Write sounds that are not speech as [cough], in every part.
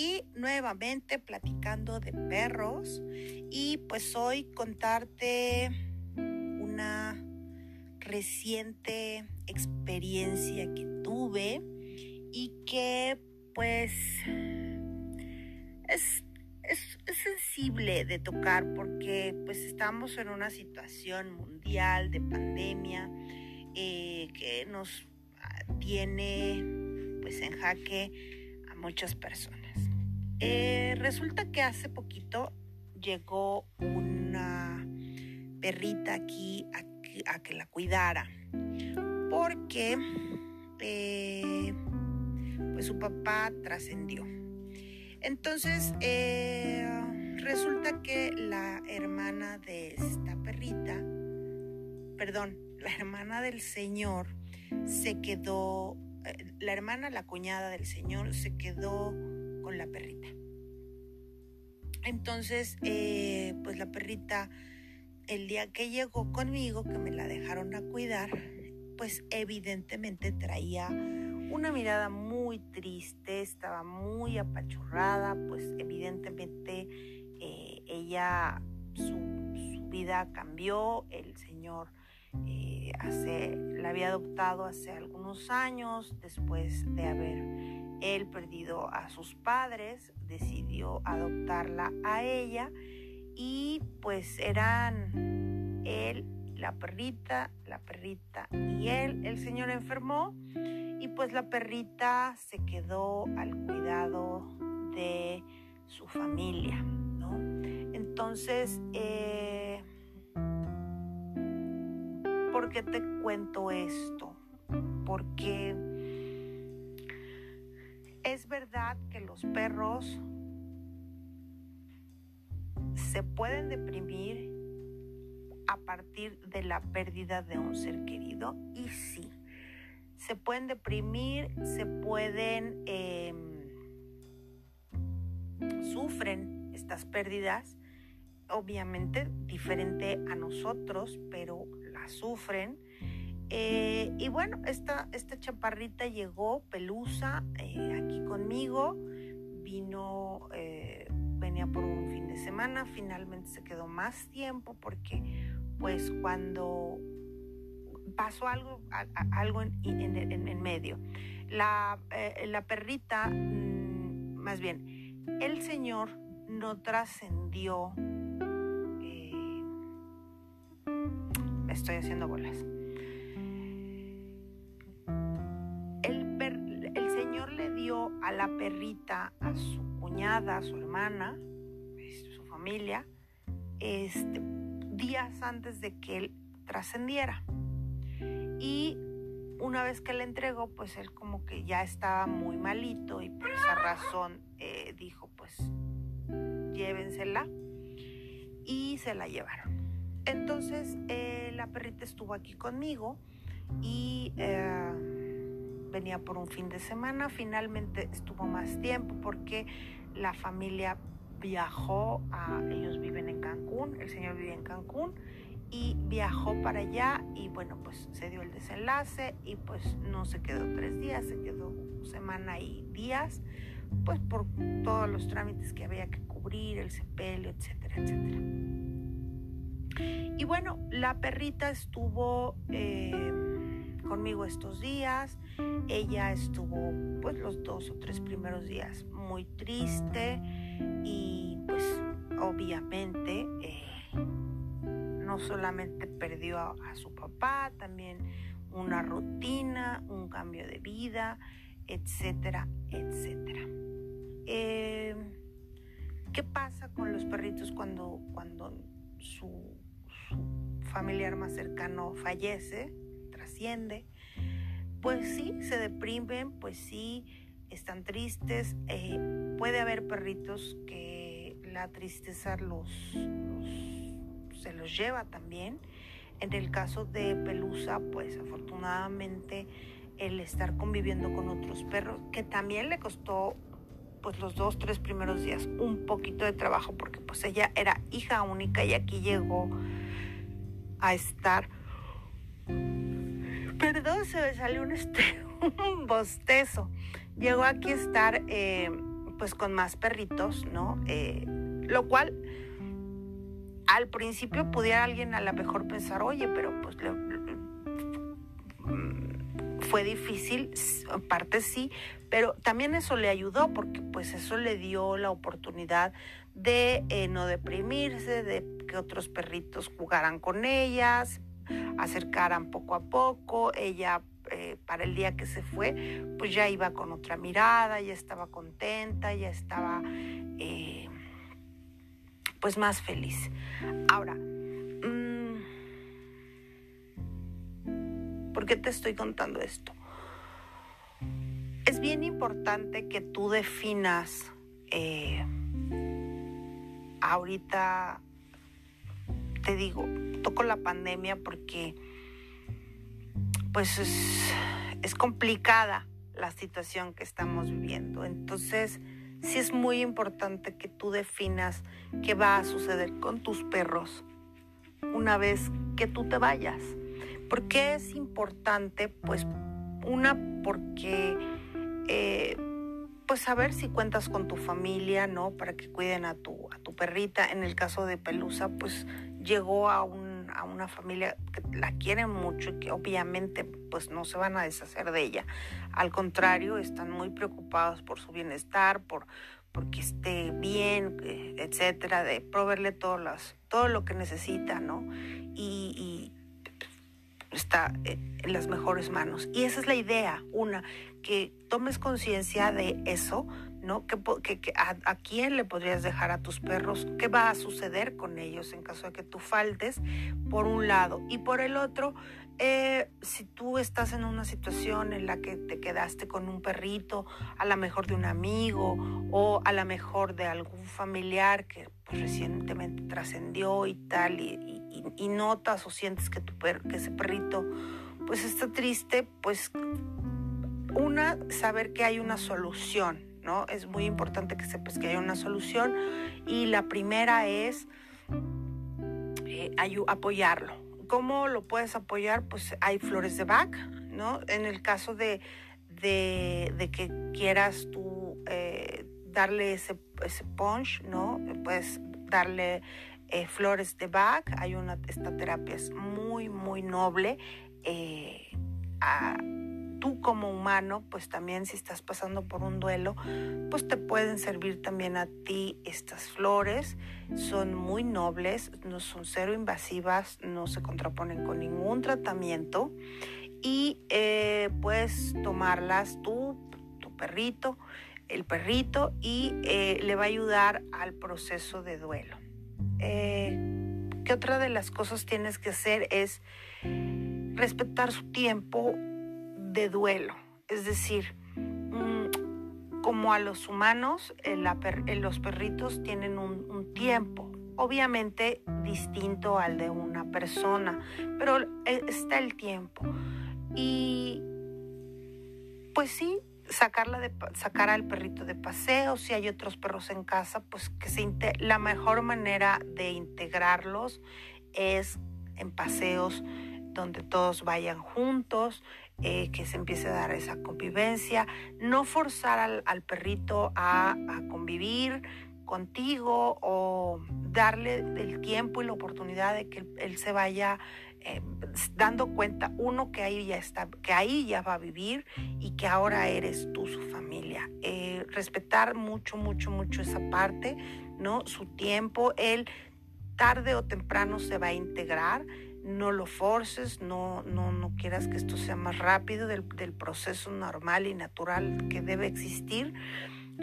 aquí nuevamente platicando de perros y pues hoy contarte una reciente experiencia que tuve y que pues es, sensible de tocar porque pues estamos en una situación mundial de pandemia eh, que nos tiene pues en jaque a muchas personas. Eh, resulta que hace poquito llegó una perrita aquí a, que la cuidara porque eh, pues su papá trascendió. Entonces eh, resulta que la hermana de esta perrita, perdón, la hermana del señor se quedó, la hermana, la cuñada del señor, se quedó con la perrita. Entonces, eh, pues la perrita, el día que llegó conmigo, que me la dejaron a cuidar, pues evidentemente traía una mirada muy triste, estaba muy apachurrada, pues evidentemente eh, ella, su, vida cambió, el Señor eh, hace, la había adoptado hace algunos años, después de haber él perdido a sus padres, decidió adoptarla a ella y pues eran él, la perrita, la perrita y él. El señor enfermó y pues la perrita se quedó al cuidado de su familia, ¿no? Entonces, eh, ¿Por qué te cuento esto? Porque es verdad que los perros se pueden deprimir a partir de la pérdida de un ser querido y sí, se pueden deprimir, se pueden, em, sufren estas pérdidas, obviamente diferente a nosotros, pero sufren. Eh, y bueno, esta, esta chaparrita llegó, pelusa, eh, aquí conmigo, vino, eh, venía por un fin de semana, finalmente se quedó más tiempo porque pues cuando pasó algo, algo en, en, medio. La, la perrita, mm, más bien, el Señor no trascendió estoy haciendo bolas. A la perrita, a su cuñada, a su hermana, su familia, este, días antes de que él trascendiera. Y una vez que le entregó, pues él como que ya estaba muy malito y por esa razón eh, dijo, pues llévensela. Y se la llevaron. Entonces eh, la perrita estuvo aquí conmigo y eh, venía por un fin de semana. Finalmente estuvo más tiempo porque la familia viajó ellos viven en Cancún, el señor vive en Cancún y viajó para allá y bueno, pues se dio el desenlace y pues no se quedó tres días, se quedó semana y días, pues por todos los trámites que había que cubrir, el sepelio, etcétera, etcétera. Y bueno, la perrita estuvo eh, conmigo estos días. Ella estuvo pues los dos o tres primeros días muy triste y pues obviamente eh, no solamente perdió a, su papá, también una rutina, un cambio de vida, etcétera, etcétera. Eh, ¿Qué pasa con los perritos cuando, cuando su familiar más cercano fallece, pues sí, se deprimen, pues sí, están tristes. Eh, puede haber perritos que la tristeza los, se los lleva también. En el caso de Pelusa, pues afortunadamente el estar conviviendo con otros perros, que también le costó pues los dos, tres primeros días un poquito de trabajo, porque pues ella era hija única y aquí llegó a estar. Perdón, se me salió un, este, [laughs] un bostezo. Llegó aquí a estar, eh, pues con más perritos, ¿no? Eh, lo cual al principio pudiera alguien a lo mejor pensar, oye, pero pues mm, fue difícil, en parte sí, pero también eso le ayudó porque pues eso le dio la oportunidad de eh, no deprimirse, de que otros perritos jugaran con ellas, acercaran poco a poco, ella eh, para el día que se fue, pues ya iba con otra mirada, ya estaba contenta, ya estaba eh, pues más feliz. Ahora, mm, ¿por qué te estoy contando esto? Es bien importante que tú definas eh, ahorita, te digo, toco la pandemia porque pues es, complicada la situación que estamos viviendo. Entonces, sí es muy importante que tú definas qué va a suceder con tus perros una vez que tú te vayas. ¿Por qué es importante? Pues una, porque eh, pues saber si cuentas con tu familia, ¿no? Para que cuiden a tu, a tu perrita. En el caso de Pelusa, pues llegó a, un, a una familia que la quiere mucho y que obviamente pues no se van a deshacer de ella. Al contrario, están muy preocupados por su bienestar, por porque esté bien, eh, etcétera, de proveerle todo, todo lo que necesita, ¿no? Y, y está eh, en las mejores manos. Y esa es la idea, una, que tomes conciencia de eso, ¿no? Que, a, quién le podrías dejar a tus perros? ¿Qué va a suceder con ellos en caso de que tú faltes? Por un lado. Y por el otro, eh, si tú estás en una situación en la que te quedaste con un perrito, a lo mejor de un amigo o a lo mejor de algún familiar que pues, recientemente trascendió y tal, y, notas o sientes que, tu que ese perrito pues está triste, pues una, saber que hay una solución, ¿no? Es muy importante que sepas que hay una solución y la primera es eh, apoyarlo. ¿Cómo lo puedes apoyar? Pues hay flores de Bach, ¿no? En el caso de, que quieras tú eh, darle ese, ese, punch, ¿no? Puedes darle eh, flores de Bach. Hay una, esta terapia es muy, muy noble. A, tú como humano, pues también si estás pasando por un duelo, pues te pueden servir también a ti estas flores. Son muy nobles, no son cero invasivas, no se contraponen con ningún tratamiento y eh, puedes tomarlas tú, tu perrito, el perrito y eh, le va a ayudar al proceso de duelo. Eh, ¿Qué otra de las cosas tienes que hacer es respetar su tiempo de duelo. Es decir, mm, como a los humanos, los perritos tienen un, tiempo, obviamente distinto al de una persona, pero e, está el tiempo. Y pues sí, sacarla de, sacar al perrito de paseo, si hay otros perros en casa, pues que se la mejor manera de integrarlos es en paseos donde todos vayan juntos, eh, que se empiece a dar esa convivencia, no forzar al, perrito a, convivir contigo o darle el tiempo y la oportunidad de que él, se vaya eh, dando cuenta, uno, que ahí ya está, que ahí ya va a vivir y que ahora eres tú su familia. Eh, respetar mucho, mucho, mucho esa parte, ¿no? Su tiempo, él tarde o temprano se va a integrar no lo forces, no, no, no quieras que esto sea más rápido del, proceso normal y natural que debe existir.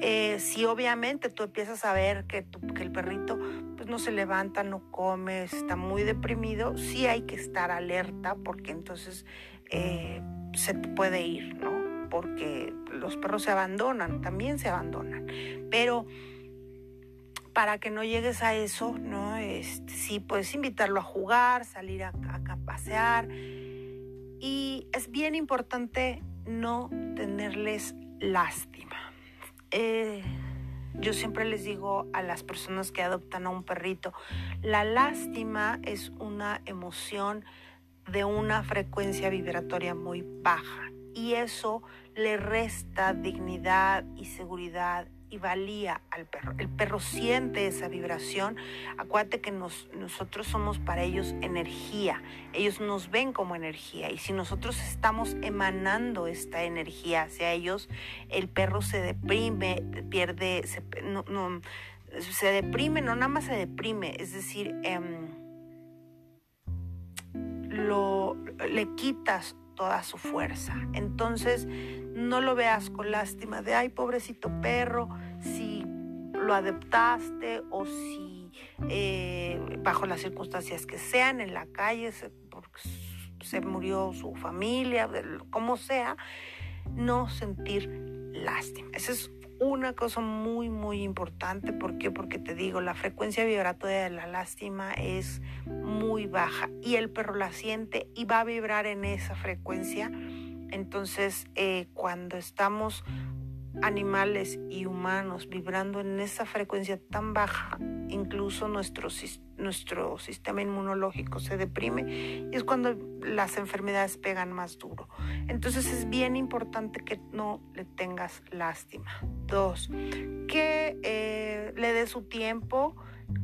Eh, si obviamente tú empiezas a ver que, el perrito pues, no se levanta, no come, está muy deprimido, sí hay que estar alerta porque entonces eh, se puede ir, ¿no? Porque los perros se abandonan, también se abandonan. Pero para que no llegues a eso, ¿no? Este, sí, puedes invitarlo a jugar, salir a, pasear. Y es bien importante no tenerles lástima. Eh, yo siempre les digo a las personas que adoptan a un perrito, la lástima es una emoción de una frecuencia vibratoria muy baja y eso le resta dignidad y seguridad valía al perro. El perro siente esa vibración. Acuérdate que nosotros somos para ellos energía. Ellos nos ven como energía. Y si nosotros estamos emanando esta energía hacia ellos, el perro se deprime, pierde, se deprime, no nada más se deprime, es decir, em, lo, le quitas toda su fuerza. Entonces, no lo veas con lástima de, ay, pobrecito perro, si lo adoptaste o si eh, bajo las circunstancias que sean, en la calle, se, se murió su familia, como sea, no sentir lástima. Esa es una cosa muy, muy importante. ¿Por qué? Porque te digo, la frecuencia vibratoria de la lástima es muy baja y el perro la siente y va a vibrar en esa frecuencia. Entonces, eh, cuando estamos animales y humanos vibrando en esa frecuencia tan baja, incluso nuestro, nuestro sistema inmunológico se deprime y es cuando las enfermedades pegan más duro. Entonces es bien importante que no le tengas lástima. Dos, que eh, le dé su tiempo,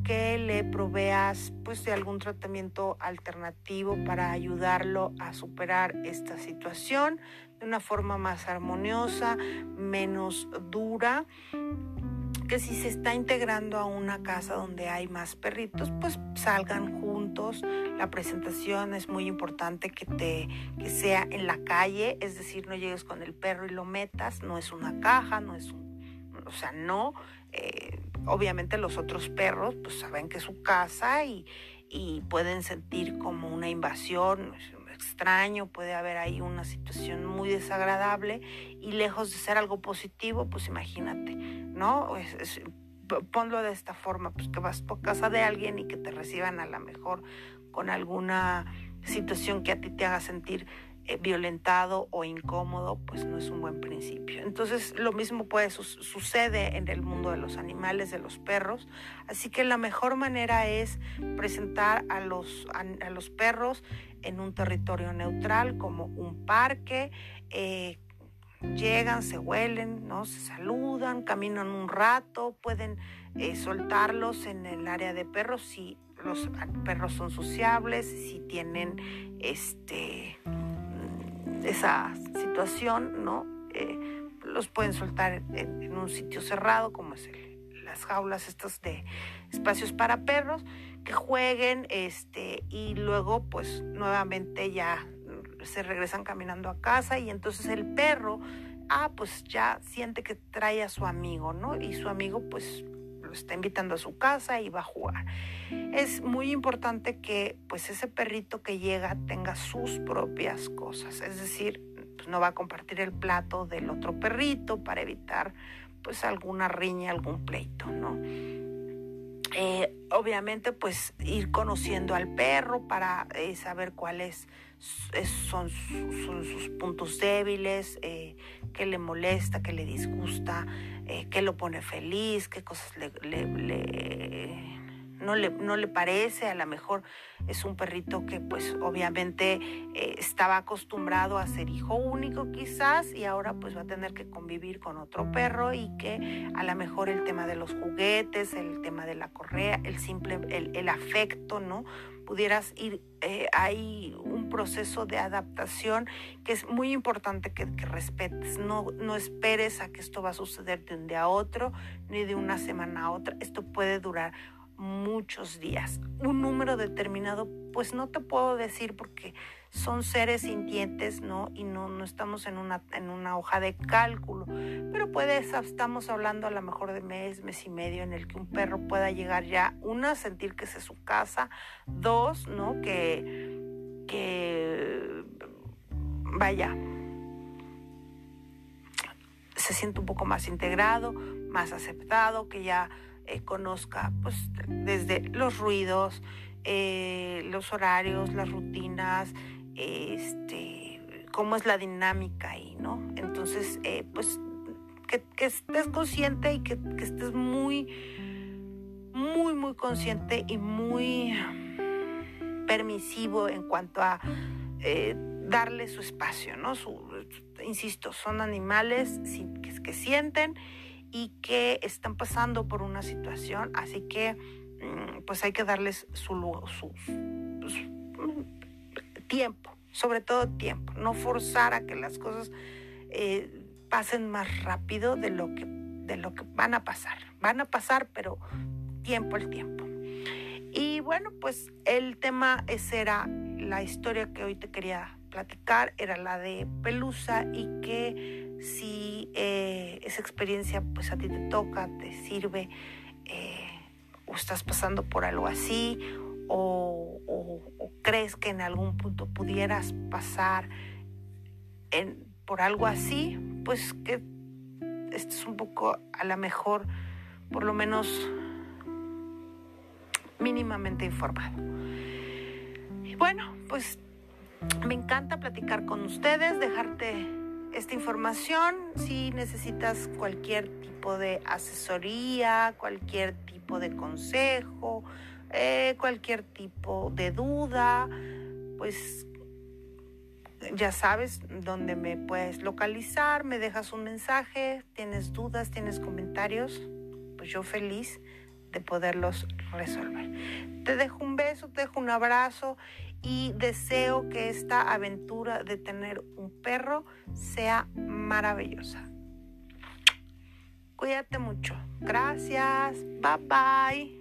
que le proveas pues de algún tratamiento alternativo para ayudarlo a superar esta situación de una forma más armoniosa, menos dura que si se está integrando a una casa donde hay más perritos, pues salgan juntos. La presentación es muy importante que te que sea en la calle, es decir, no llegues con el perro y lo metas, no es una caja, no es un, o sea, no. Eh, obviamente los otros perros pues saben que es su casa y, y pueden sentir como una invasión extraño, puede haber ahí una situación muy desagradable y lejos de ser algo positivo, pues imagínate, ¿no? ponlo de esta forma, pues que vas por casa de alguien y que te reciban a lo mejor con alguna situación que a ti te haga sentir violentado o incómodo, pues no es un buen principio. Entonces lo mismo puede sucede en el mundo de los animales, de los perros. Así que la mejor manera es presentar a los, a, los perros en un territorio neutral como un parque. Eh, llegan, se huelen, ¿no? se saludan, caminan un rato, pueden eh, soltarlos en el área de perros si los perros son sociables, si tienen este esa situación, ¿no? Eh, los pueden soltar en, un sitio cerrado, como es las jaulas estas de espacios para perros, que jueguen, este, y luego, pues, nuevamente ya se regresan caminando a casa y entonces el perro, ah, pues ya siente que trae a su amigo, ¿no? Y su amigo, pues, está invitando a su casa y va a jugar. Es muy importante que pues ese perrito que llega tenga sus propias cosas, es decir, pues, no va a compartir el plato del otro perrito para evitar pues alguna riña, algún pleito, ¿no? Eh, obviamente pues ir conociendo al perro para eh, saber cuáles son, sus puntos débiles, eh, qué le molesta, qué le disgusta, qué lo pone feliz, qué cosas le no le, no le parece, a lo mejor es un perrito que pues obviamente eh, estaba acostumbrado a ser hijo único quizás y ahora pues va a tener que convivir con otro perro y que a lo mejor el tema de los juguetes, el tema de la correa, el simple, el, afecto, ¿no? Pudieras ir, eh, hay un proceso de adaptación que es muy importante que, que respetes, no, no esperes a que esto va a suceder de un día a otro, ni de una semana a otra, esto puede durar muchos días. Un número determinado, pues no te puedo decir porque son seres sintientes, ¿no? Y no, no estamos en una, en una hoja de cálculo. Pero puede, estamos hablando a lo mejor de mes, mes y medio en el que un perro pueda llegar ya, una, sentir que es su casa, dos, ¿no? Que, que vaya, se siente un poco más integrado, más aceptado, que ya eh, conozca pues desde los ruidos, eh, los horarios, las rutinas, este, cómo es la dinámica ahí, ¿no? Entonces, eh, pues que, estés consciente y que, estés muy, muy, muy consciente y muy permisivo en cuanto a darle su espacio, ¿no? insisto, son animales que sienten y que están pasando por una situación, así que mm, pues hay que darles su, su, tiempo, sobre todo tiempo, no forzar a que las cosas eh, pasen más rápido de lo, que, de lo que van a pasar. Van a pasar, pero tiempo el tiempo. Y bueno, pues el tema ese era la historia que hoy te quería platicar, era la de Pelusa y que si eh, esa experiencia pues a ti te toca, te sirve, eh, o estás pasando por algo así, o, crees que en algún punto pudieras pasar por algo así, pues que estés un poco a lo mejor, por lo menos mínimamente informado. Bueno, pues me encanta platicar con ustedes, dejarte esta información. Si necesitas cualquier tipo de asesoría, cualquier tipo de consejo, eh, cualquier tipo de duda, pues ya sabes dónde me puedes localizar, me dejas un mensaje, tienes dudas, tienes comentarios, pues yo feliz de poderlos resolver. Te dejo un beso, te dejo un abrazo y deseo que esta aventura de tener un perro sea maravillosa. Cuídate mucho. Gracias. Bye bye.